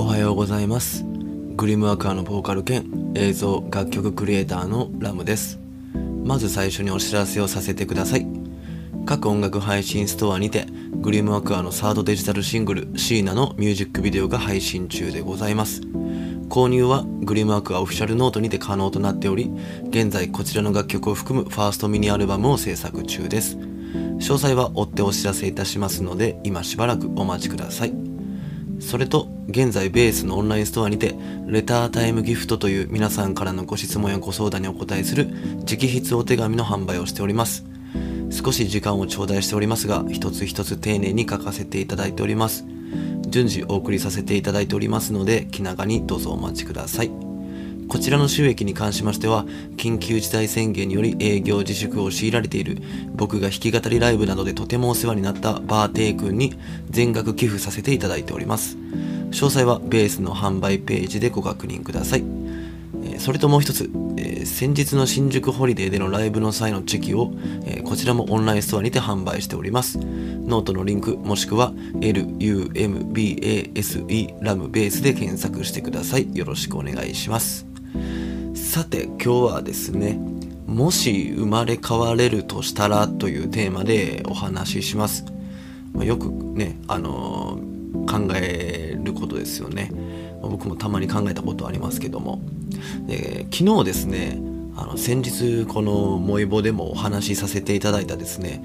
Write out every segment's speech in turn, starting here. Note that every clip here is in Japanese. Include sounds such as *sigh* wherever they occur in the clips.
おはようございます。グリムアクアのボーカル兼映像楽曲クリエイターのラムです。まず最初にお知らせをさせてください。各音楽配信ストアにてグリムアクアのサードデジタルシングルシーナのミュージックビデオが配信中でございます。購入はグリムアクアオフィシャルノートにて可能となっており現在こちらの楽曲を含むファーストミニアルバムを制作中です。詳細は追ってお知らせいたしますので今しばらくお待ちください。それと現在ベースのオンラインストアにてレタータイムギフトという皆さんからのご質問やご相談にお答えする直筆お手紙の販売をしております。少し時間を頂戴しておりますが一つ一つ丁寧に書かせていただいております。順次お送りさせていただいておりますので気長にどうぞお待ちください。こちらの収益に関しましては緊急事態宣言により営業自粛を強いられている僕が弾き語りライブなどでとてもお世話になったバーテイ君に全額寄付させていただいております詳細はベースの販売ページでご確認くださいそれともう一つ、えー、先日の新宿ホリデーでのライブの際のチェキを、えー、こちらもオンラインストアにて販売しております。ノートのリンクもしくは LUMBASE ラムベースで検索してください。よろしくお願いします。さて今日はですね、もし生まれ変われるとしたらというテーマでお話しします。まあ、よくね、あのー、考えることですよね。僕もたまに考えたことありますけども。で昨日ですねあの先日このモイボでもお話しさせていただいたですね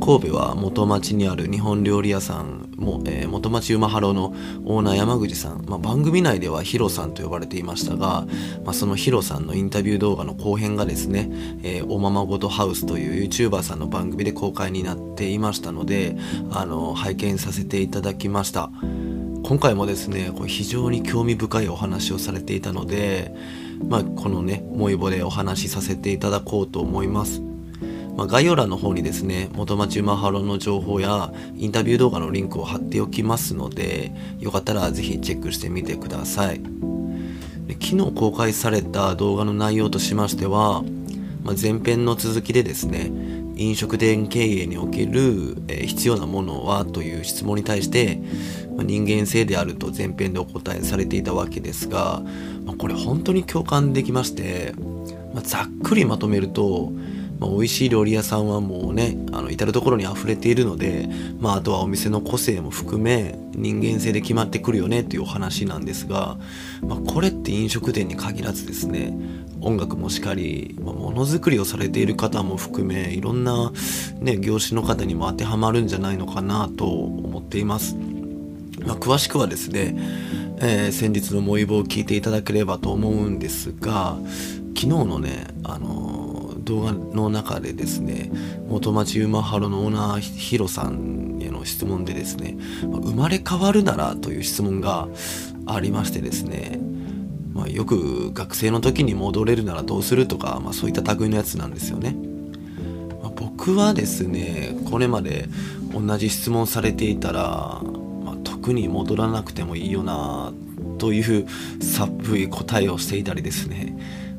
神戸は元町にある日本料理屋さんも、えー、元町馬ハロのオーナー山口さん、まあ、番組内ではヒロさんと呼ばれていましたが、まあ、そのヒロさんのインタビュー動画の後編がですね、えー、おままごとハウスという YouTuber さんの番組で公開になっていましたのであの拝見させていただきました。今回もですねこれ非常に興味深いお話をされていたのでまあ、このね、萌えぼでお話しさせていただこうと思います。まあ、概要欄の方にですね、元町マハロの情報やインタビュー動画のリンクを貼っておきますので、よかったらぜひチェックしてみてください。で昨日公開された動画の内容としましては、まあ、前編の続きでですね、飲食店経営における、えー、必要なものはという質問に対して、まあ、人間性であると前編でお答えされていたわけですが、まあ、これ本当に共感できまして、まあ、ざっくりまとめると、まあ、美味しい料理屋さんはもうねあの至る所に溢れているので、まあ、あとはお店の個性も含め人間性で決まってくるよねというお話なんですが、まあ、これって飲食店に限らずですね音楽もしかり、まあ、ものづくりをされている方も含めいろんな、ね、業種の方にも当てはまるんじゃないのかなと思っています。まあ、詳しくはですね、えー、先日のモイボを聞いていただければと思うんですが昨日のね、あのー、動画の中でですね元町馬ハロのオーナーヒロさんへの質問でですね生まれ変わるならという質問がありましてですねまあ、よく学生の時に戻れるならどうするとか、まあ、そういった類のやつなんですよね。まあ、僕はですねこれまで同じ質問されていたらま特に戻らなくてもいいよなという *laughs* 寒い答えをしていたりですね、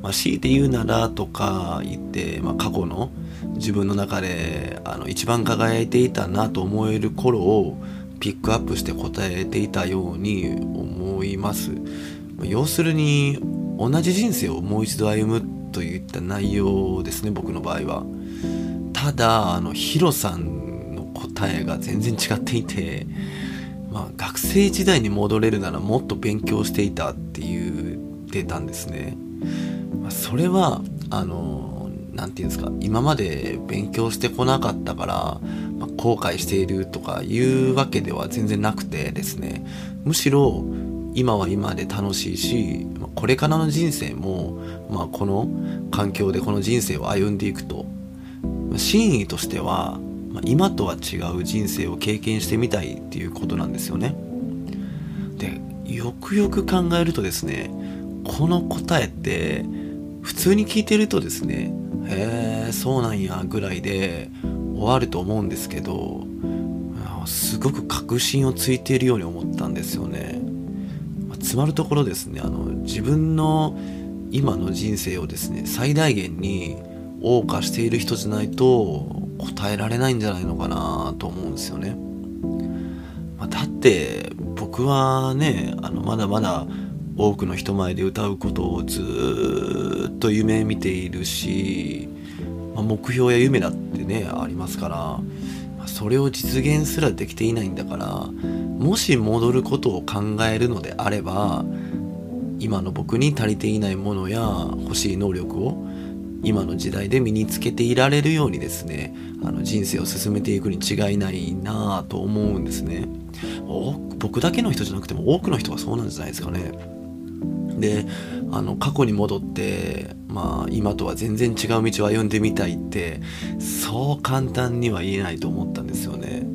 まあ、強いて言うならとか言って、まあ、過去の自分の中であの一番輝いていたなと思える頃をピックアップして答えていたように思います要するに同じ人生をもう一度歩むといった内容ですね僕の場合はただあのヒロさんの答えが全然違っていてまあ、学生時代に戻れるならもっと勉強していたって言ってたんですね。まあ、それはあの何て言うんですか今まで勉強してこなかったから、まあ、後悔しているとかいうわけでは全然なくてですねむしろ今は今で楽しいしこれからの人生も、まあ、この環境でこの人生を歩んでいくと真意としてはま、今とは違う人生を経験してみたいっていうことなんですよね。でよくよく考えるとですねこの答えって普通に聞いてるとですねへえそうなんやぐらいで終わると思うんですけどすごく確信をついているように思ったんですよね。まあ、つまるところですねあの自分の今の人生をですね最大限に謳歌している人じゃないと答えられないんじゃないのかなと思うんですよね。まあ、だって僕僕はねあのまだまだ多くの人前で歌うことをずっと夢見ているし、まあ、目標や夢だってねありますから、まあ、それを実現すらできていないんだからもし戻ることを考えるのであれば今の僕に足りていないものや欲しい能力を今の時代で身につけていられるようにですねあの人生を進めていくに違いないなぁと思うんですね。僕だけの人じゃなくても多くの人がそうなんじゃないですかね。であの過去に戻ってまあ今とは全然違う道を歩んでみたいってそう簡単には言えないと思ったんですよね。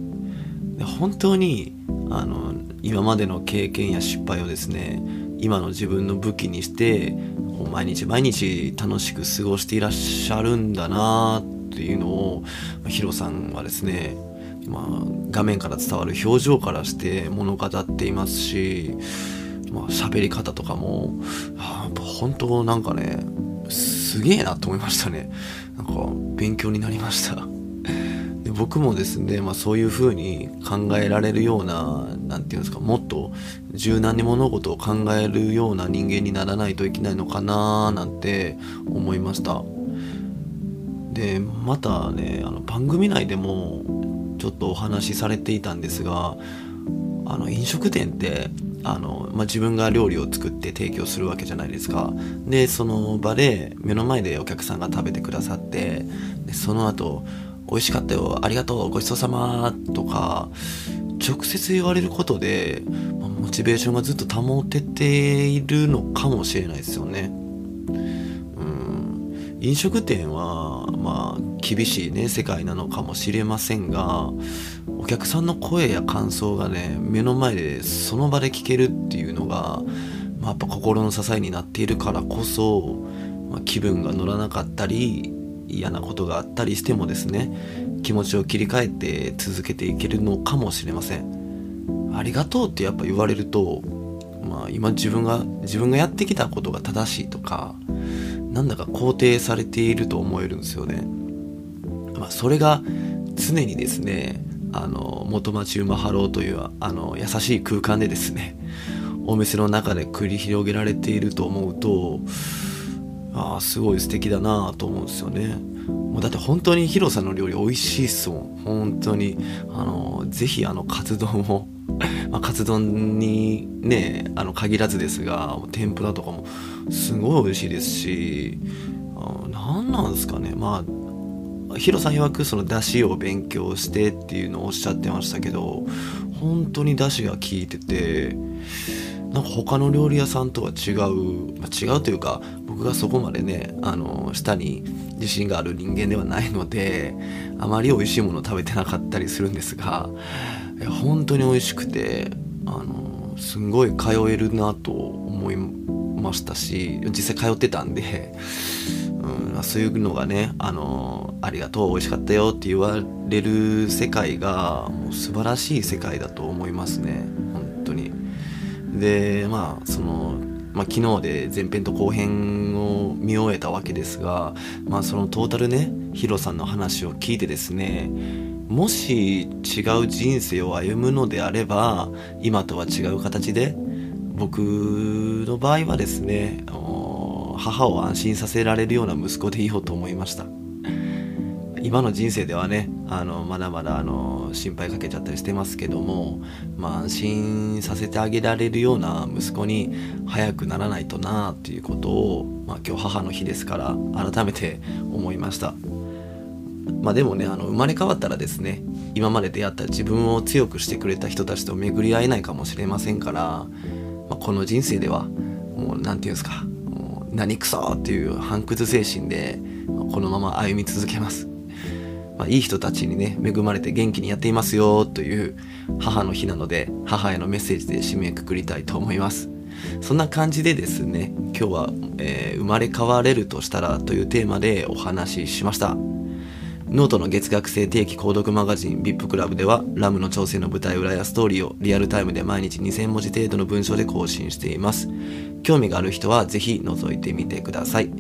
で本当にあの今までの経験や失敗をですね今の自分の武器にして毎日毎日楽しく過ごしていらっしゃるんだなっていうのをヒロさんはですね、まあ、画面から伝わる表情からして物語っていますし、まあ、喋り方とかも、あ、本当なんかねすげえなと思いましたね。なんか勉強になりました。で僕もですね、まあ、そういう風に考えられるような何て言うんですかもっと柔軟に物事を考えるような人間にならないといけないのかななんて思いました。でまたねあの番組内でもちょっとお話しされていたんですがあの飲食店ってあの、まあ、自分が料理を作って提供するわけじゃないですか。でその場で目の前でお客さんが食べてくださってでその後美味しかったよありがとうごちそうさまとか直接言われることで、まあ、モチベーションがずっと保てているのかもしれないですよね。飲食店はまあ厳しいね世界なのかもしれませんがお客さんの声や感想がね目の前でその場で聞けるっていうのが、まあ、やっぱ心の支えになっているからこそ、まあ、気分が乗らなかったり嫌なことがあったりしてもですね気持ちを切り替えて続けていけるのかもしれません。ありがとうってやっぱ言われるとまあ今自分が自分がやってきたことが正しいとかなんだか肯定されていると思えるんですよね。まあそれが常にですねあの元町馬ハローというあの優しい空間でですねお店の中で繰り広げられていると思うとああすごい素敵だなと思うんですよね。もうだって本当にヒロさんの料理美味しいっすもん。本当に。あのぜひあのカツ丼を *laughs* まあ、カツ丼にねあの限らずですが天ぷらとかもすごい美味しいですし何なんですかね。まあヒロさん曰くその出汁を勉強してっていうのをおっしゃってましたけど本当に出汁が効いててなんか他の料理屋さんとは違う、まあ、違うというか僕がそこまでねあの舌に自信がある人間ではないのであまり美味しいもの食べてなかったりするんですが本当に美味しくてあのすんごい通えるなと思いましたし実際通ってたんで、うん、そういうのがねあのありがとう美味しかったよって言われる世界がもう素晴らしい世界だと思いますね。でまあその、まあ、昨日で前編と後編を見終えたわけですが、まあ、そのトータルねヒロさんの話を聞いてですねもし違う人生を歩むのであれば今とは違う形で僕の場合はですね母を安心させられるような息子でいようと思いました。今の人生ではねあのまだまだあの心配かけちゃったりしてますけども、まあ、安心させてあげられるような息子に早くならないとなっていうことを、まあ、今日母の日ですから改めて思いました。まあでもねあの生まれ変わったらですね今まで出会った自分を強くしてくれた人たちと巡り合えないかもしれませんから、まあ、この人生ではもう何て言うんですかもう何くそっていう反屈精神でこのまま歩み続けます。まあ、いい人たちにね恵まれて元気にやっていますよという母の日なので母へのメッセージで締めくくりたいと思います。そんな感じでですね今日は、えー、生まれ変われるとしたらというテーマでお話ししました。ノートの月額制定期購読マガジン VIP クラブではラムの挑戦の舞台裏やストーリーをリアルタイムで毎日2000文字程度の文章で更新しています。興味がある人はぜひ覗いてみてください。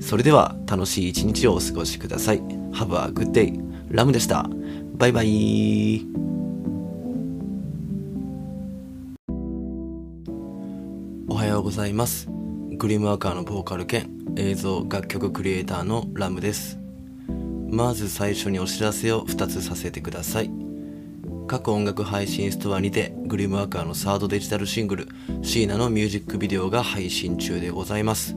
それでは楽しい一日をお過ごしください。Have a good day. ラムでした。バイバイ。おはようございます。グリムワーカーのボーカル兼映像楽曲クリエイターのラムです。まず最初にお知らせを2つさせてください。各音楽配信ストアにてグリムワーカーのサードデジタルシングルシーナのミュージックビデオが配信中でございます。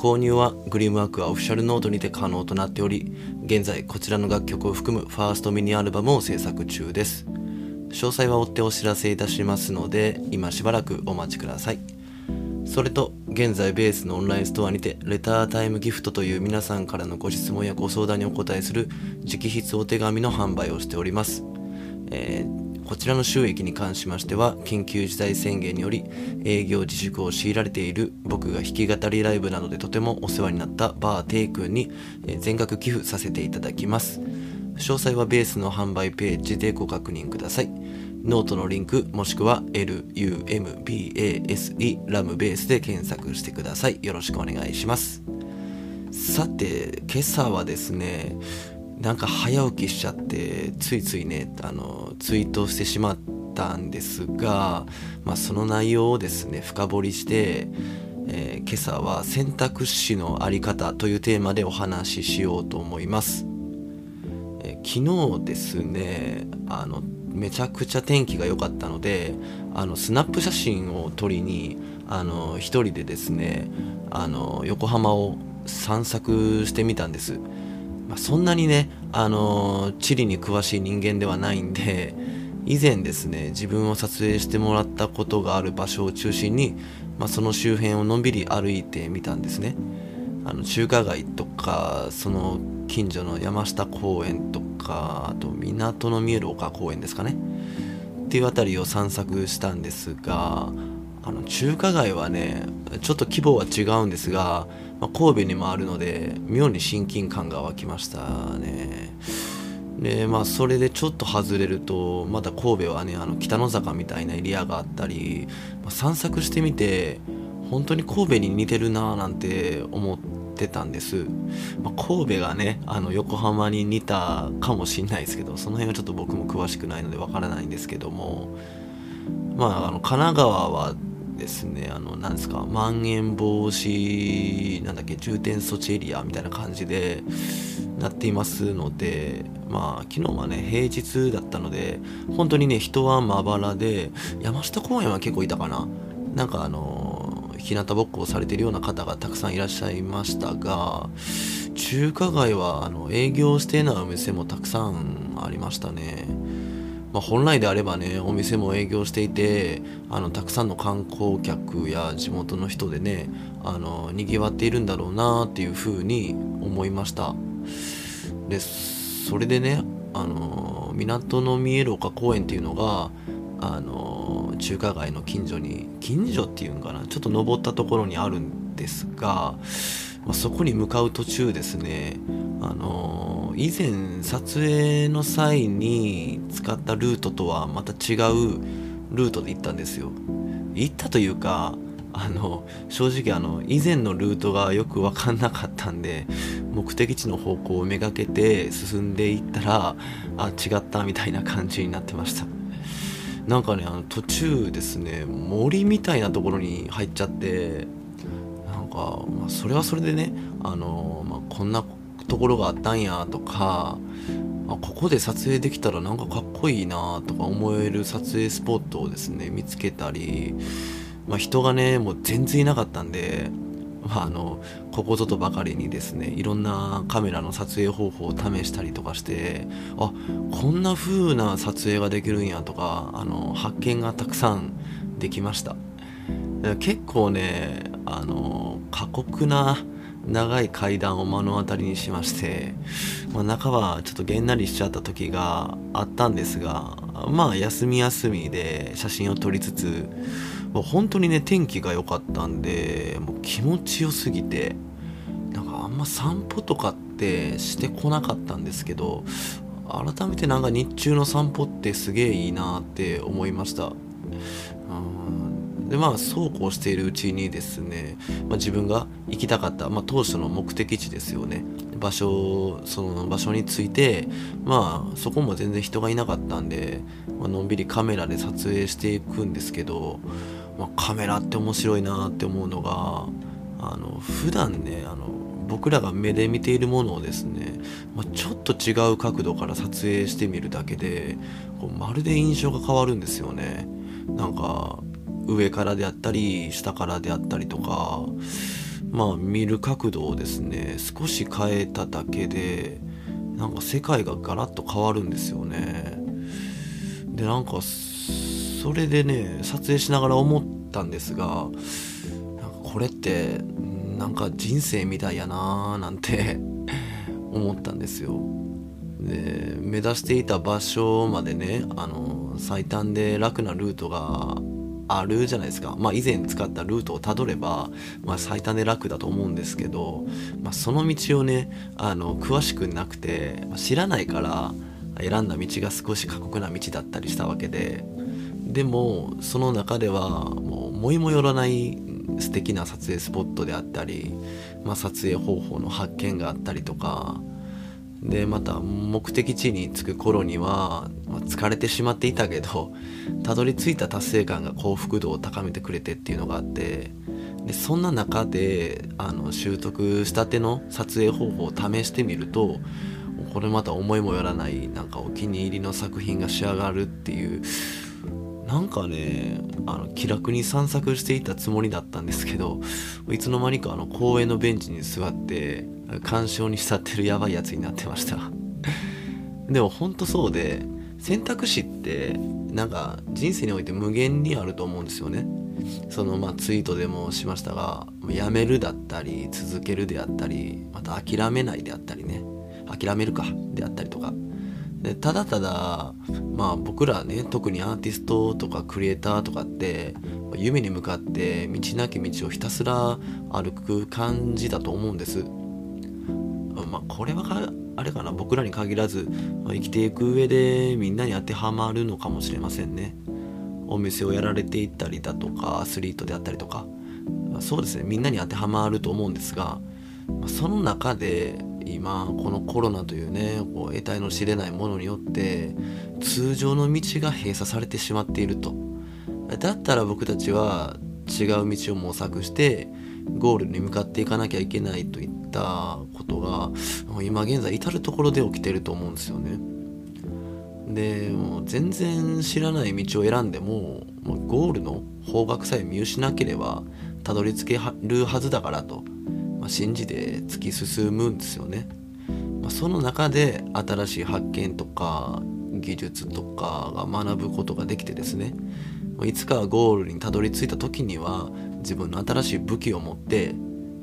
購入はグリームワークはオフィシャルノートにて可能となっており現在こちらの楽曲を含むファーストミニアルバムを制作中です。詳細は追ってお知らせいたしますので今しばらくお待ちください。それと現在ベースのオンラインストアにてレタータイムギフトという皆さんからのご質問やご相談にお答えする直筆お手紙の販売をしております、えー、こちらの収益に関しましては緊急事態宣言により営業自粛を強いられている僕が弾き語りライブなどでとてもお世話になったバーテイ君に全額寄付させていただきます詳細はベースの販売ページでご確認ください。ノートのリンクもしくは LUMBASE ラムベースで検索してください。よろしくお願いします。さて、今朝はですね、なんか早起きしちゃって、ついついね、あの、ツイートしてしまったんですが、まあ、その内容をですね、深掘りして、えー、今朝は選択肢のあり方というテーマでお話ししようと思います。え昨日ですねあのめちゃくちゃ天気が良かったのであのスナップ写真を撮りにあの一人でですねあの横浜を散策してみたんです、まあ、そんなにねあの地理に詳しい人間ではないんで以前ですね自分を撮影してもらったことがある場所を中心に、まあ、その周辺をのんびり歩いてみたんですね。あの中華街とかその近所の山下公園とかあと港の見える丘公園ですかね。っていう辺りを散策したんですがあの中華街はねちょっと規模は違うんですが、まあ、神戸にもあるので妙に親近感が湧きましたね。でまあそれでちょっと外れるとまだ神戸はねあの北の坂みたいなエリアがあったり、まあ、散策してみて本当に神戸に似てるなぁなんて思ってってたんです、まあ、神戸がねあの横浜に似たかもしんないですけどその辺はちょっと僕も詳しくないのでわからないんですけども。まああの神奈川はですねあのなんですかまん延防止なんだっけ重点措置エリアみたいな感じでなっていますのでまあ昨日はね平日だったので本当にね人はまばらで山下公園は結構いたかな。なんかあの日向ぼっこをされてるような方がたくさんいらっしゃいましたが中華街はあの営業してないお店もたくさんありましたね、まあ、本来であればねお店も営業していてあのたくさんの観光客や地元の人でねあのにぎわっているんだろうなっていうふうに思いました。でそれでねあの港の見える丘公園っていうのがあの中華街の近所に近所っていうんかなちょっと登ったところにあるんですが、まあ、そこに向かう途中ですねあの以前撮影の際に使ったルートとはまた違うルートで行ったんですよ。行ったというかあの正直あの以前のルートがよく分かんなかったんで目的地の方向をめがけて進んでいったらあ違ったみたいな感じになってました。なんかねあの途中ですね森みたいなところに入っちゃってなんか、まあ、それはそれでねあの、まあ、こんなところがあったんやとかあここで撮影できたらなんかかっこいいなとか思える撮影スポットをですね見つけたり、まあ、人がねもう全然いなかったんでまあ、あのここぞとばかりにですねいろんなカメラの撮影方法を試したりとかしてあこんな風な撮影ができるんやとかあの発見がたくさんできました。結構ねあの過酷な長い階段を目の当たりにしまして、まあ、半ばちょっとげんなりしちゃった時があったんですがまあ休み休みで写真を撮りつつもう本当にね天気が良かったんでもう気持ちよすぎてなんかあんま散歩とかってしてこなかったんですけど改めてなんか日中の散歩ってすげえいいなって思いました。でまあそうこうしているうちにですね、まあ、自分が行きたかった、まあ、当初の目的地ですよね。場所その場所についてまあそこも全然人がいなかったんで、まあのんびりカメラで撮影していくんですけどまあ、カメラって面白いなって思うのがあの普段ねあの僕らが目で見ているものをですね、まあ、ちょっと違う角度から撮影してみるだけでこうまるで印象が変わるんですよね。なんか上からであったり下からであったりとかまあ見る角度をですね少し変えただけでなんか世界がガラッと変わるんですよね。でなんかそれでね撮影しながら思ったんですがなんかこれってなんか人生みたいやなーなんて *laughs* 思ったんですよ。で目指していた場所までねあの最短で楽なルートがあるじゃないですか、まあ、以前使ったルートをたどれば、まあ、最短で楽だと思うんですけど、まあ、その道をねあの詳しくなくて知らないから選んだ道が少し過酷な道だったりしたわけででもその中ではもう思いもよらない素敵な撮影スポットであったり、まあ、撮影方法の発見があったりとかでまた目的地に着く頃には、まあ、疲れてしまっていたけどたどり着いた達成感が幸福度を高めてくれてっていうのがあってでそんな中であの習得したての撮影方法を試してみるとこれまた思いもよらないなんかお気に入りの作品が仕上がるっていうなんかねあの気楽に散策していたつもりだったんですけどいつの間にかあの公園のベンチに座って鑑賞に浸ってるやばいやつになってました。*laughs* でもほんとそうで選択肢ってなんか人生において無限にあると思うんですよね。そのまあツイートでもしましたがやめるだったり続けるであったりまた諦めないであったりね。諦めるかであったりとか。でただただまあ僕らね特にアーティストとかクリエイターとかって夢に向かって道なき道をひたすら歩く感じだと思うんです。まあこれはあれかな。僕らに限らずま生きていく上でみんなに当てはまるのかもしれませんね。お店をやられていったりだとかアスリートであったりとか。そうですね。みんなに当てはまると思うんですがその中で今このコロナというねこう得体の知れないものによって通常の道が閉鎖されてしまっていると。だったら僕たちは違う道を模索してゴールに向かっていかなきゃいけないといったことが今現在至る所で起きてると思うんですよね。でもう全然知らない道を選んでもゴールの方角さえ見失ければたどり着けるはずだからとまあ、信じて突き進むんですよね。まあ、その中で新しい発見とか技術とかが学ぶことができてですねいつかゴールにたどり着いた時には自分の新しい武器を持って、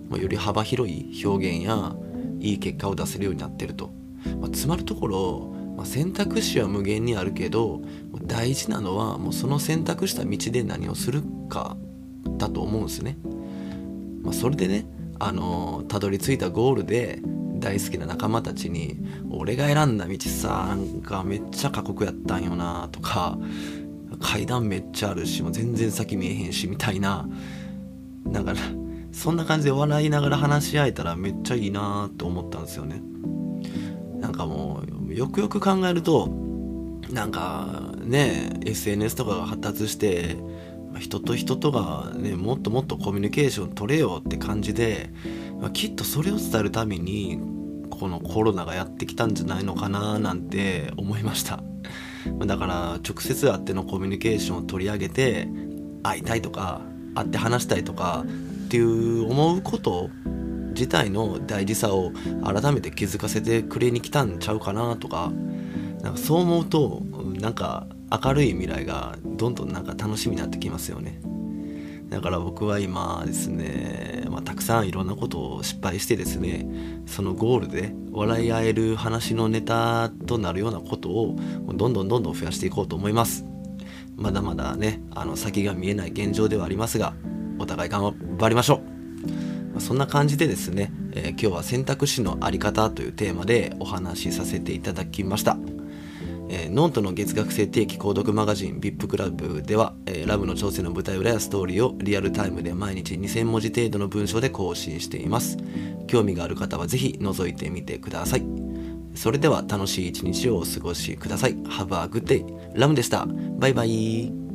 ま、より幅広い表現やいい結果を出せるようになってると、まあ、つまるところ、まあ、選択肢は無限にあるけど大事なのはもうその選択した道で何をするかだと思うんですね。ま、それでねあのたどり着いたゴールで大好きな仲間たちに「俺が選んだ道さなんかめっちゃ過酷やったんよな」とか「階段めっちゃあるしもう全然先見えへんし」みたいなだかそんな感じで笑いながら話し合えたらめっちゃいいなと思ったんですよね。なんかもうよくよく考えるとなんかね SNS とかが発達して人と人とがねもっともっとコミュニケーション取れよって感じで、きっとそれを伝えるためにこのコロナがやってきたんじゃないのかななんて思いました。だから直接会ってのコミュニケーションを取り上げて会いたいとか会って話したいとかっていう思うこと自体の大事さを改めて気づかせてくれに来たんちゃうかなとかなんかそう思うとなんか明るい未来がどんどんなんか楽しみになってきますよね。だから僕は今ですね、まあ、たくさんいろんなことを失敗してですねそのゴールで笑い合える話のネタとなるようなことをどんどんどんどん増やしていこうと思います。まだまだねあの先が見えない現状ではありますがお互い頑張りましょう、まあ、そんな感じでですね、えー、今日は選択肢のあり方というテーマでお話しさせていただきましたえー、ノートの月額制定期購読マガジン VIP クラブでは、えー、ラムの挑戦の舞台裏やストーリーをリアルタイムで毎日2000文字程度の文章で更新しています。興味がある方はぜひ覗いてみてください。それでは楽しい一日をお過ごしください。Have a good day. ラムでした。バイバイ。